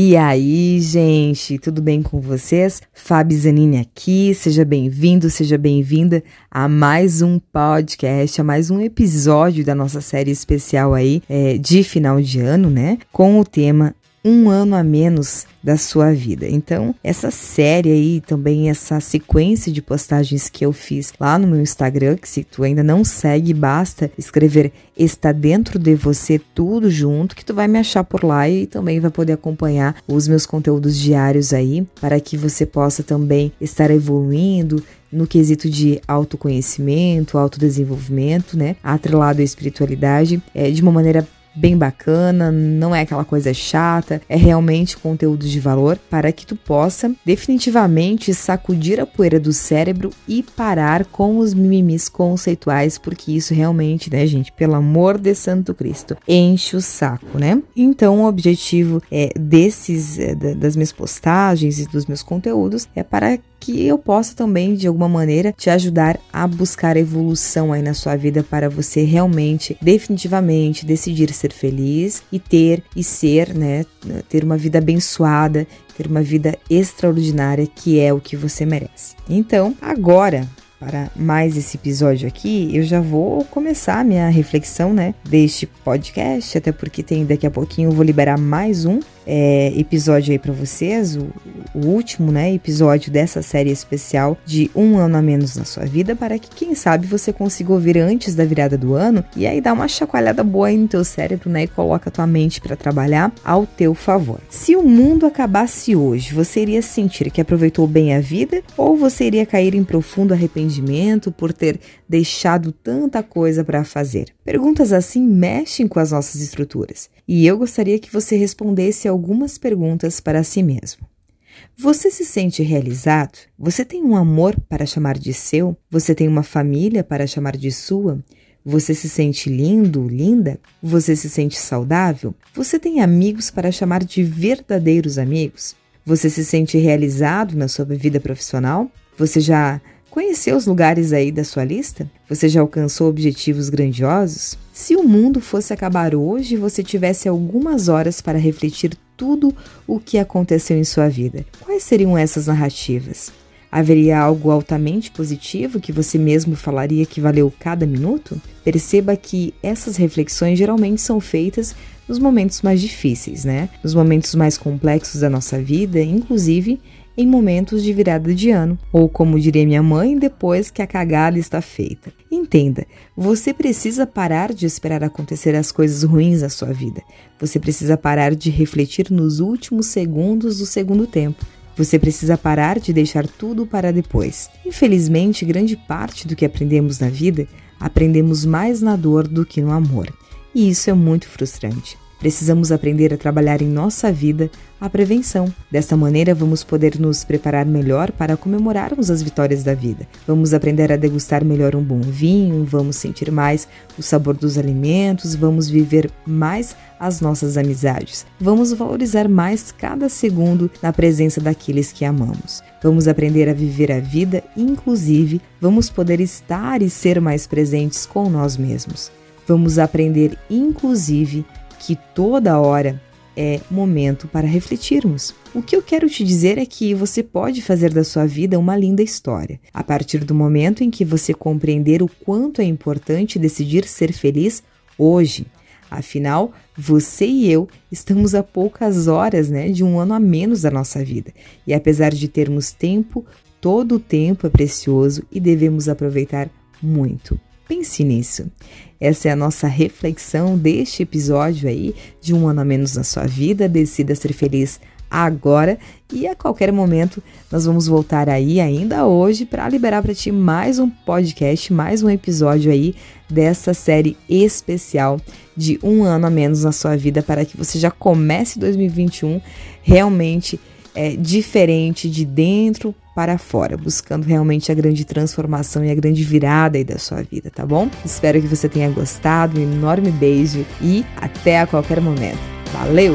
E aí, gente, tudo bem com vocês? Fabi Zanini aqui, seja bem-vindo, seja bem-vinda a mais um podcast, a mais um episódio da nossa série especial aí é, de final de ano, né? Com o tema um ano a menos da sua vida. Então, essa série aí, também essa sequência de postagens que eu fiz lá no meu Instagram, que se tu ainda não segue, basta escrever está dentro de você tudo junto, que tu vai me achar por lá e também vai poder acompanhar os meus conteúdos diários aí, para que você possa também estar evoluindo, no quesito de autoconhecimento, autodesenvolvimento, né? Atrelado à espiritualidade, é, de uma maneira bem bacana, não é aquela coisa chata, é realmente conteúdo de valor para que tu possa definitivamente sacudir a poeira do cérebro e parar com os mimimis conceituais, porque isso realmente, né, gente, pelo amor de Santo Cristo, enche o saco, né? Então, o objetivo é desses é, das minhas postagens e dos meus conteúdos é para que eu possa também, de alguma maneira, te ajudar a buscar evolução aí na sua vida para você realmente, definitivamente, decidir ser feliz e ter e ser, né, ter uma vida abençoada, ter uma vida extraordinária que é o que você merece. Então, agora, para mais esse episódio aqui, eu já vou começar a minha reflexão, né, deste podcast, até porque tem daqui a pouquinho eu vou liberar mais um é, episódio aí para vocês, o, o, último, né, episódio dessa série especial de um ano a menos na sua vida, para que quem sabe você consiga ouvir antes da virada do ano e aí dar uma chacoalhada boa aí no teu cérebro, né, e coloca a tua mente para trabalhar ao teu favor. Se o mundo acabasse hoje, você iria sentir que aproveitou bem a vida ou você iria cair em profundo arrependimento por ter deixado tanta coisa para fazer? Perguntas assim mexem com as nossas estruturas e eu gostaria que você respondesse algumas perguntas para si mesmo. Você se sente realizado? Você tem um amor para chamar de seu? Você tem uma família para chamar de sua? Você se sente lindo, linda? Você se sente saudável? Você tem amigos para chamar de verdadeiros amigos? Você se sente realizado na sua vida profissional? Você já Conheceu os lugares aí da sua lista? Você já alcançou objetivos grandiosos? Se o mundo fosse acabar hoje e você tivesse algumas horas para refletir tudo o que aconteceu em sua vida, quais seriam essas narrativas? Haveria algo altamente positivo que você mesmo falaria que valeu cada minuto? Perceba que essas reflexões geralmente são feitas nos momentos mais difíceis, né? Nos momentos mais complexos da nossa vida, inclusive em momentos de virada de ano, ou como diria minha mãe, depois que a cagada está feita. Entenda, você precisa parar de esperar acontecer as coisas ruins na sua vida. Você precisa parar de refletir nos últimos segundos do segundo tempo. Você precisa parar de deixar tudo para depois. Infelizmente, grande parte do que aprendemos na vida, aprendemos mais na dor do que no amor. E isso é muito frustrante. Precisamos aprender a trabalhar em nossa vida a prevenção. Desta maneira, vamos poder nos preparar melhor para comemorarmos as vitórias da vida. Vamos aprender a degustar melhor um bom vinho, vamos sentir mais o sabor dos alimentos, vamos viver mais as nossas amizades. Vamos valorizar mais cada segundo na presença daqueles que amamos. Vamos aprender a viver a vida, inclusive, vamos poder estar e ser mais presentes com nós mesmos. Vamos aprender, inclusive, que toda hora é momento para refletirmos. O que eu quero te dizer é que você pode fazer da sua vida uma linda história, a partir do momento em que você compreender o quanto é importante decidir ser feliz hoje. Afinal, você e eu estamos a poucas horas né, de um ano a menos da nossa vida. E apesar de termos tempo, todo o tempo é precioso e devemos aproveitar muito. Pense nisso. Essa é a nossa reflexão deste episódio aí de um ano a menos na sua vida. Decida ser feliz agora e a qualquer momento nós vamos voltar aí ainda hoje para liberar para ti mais um podcast, mais um episódio aí dessa série especial de um ano a menos na sua vida para que você já comece 2021 realmente é, diferente de dentro para fora, buscando realmente a grande transformação e a grande virada aí da sua vida, tá bom? Espero que você tenha gostado, um enorme beijo e até a qualquer momento. Valeu!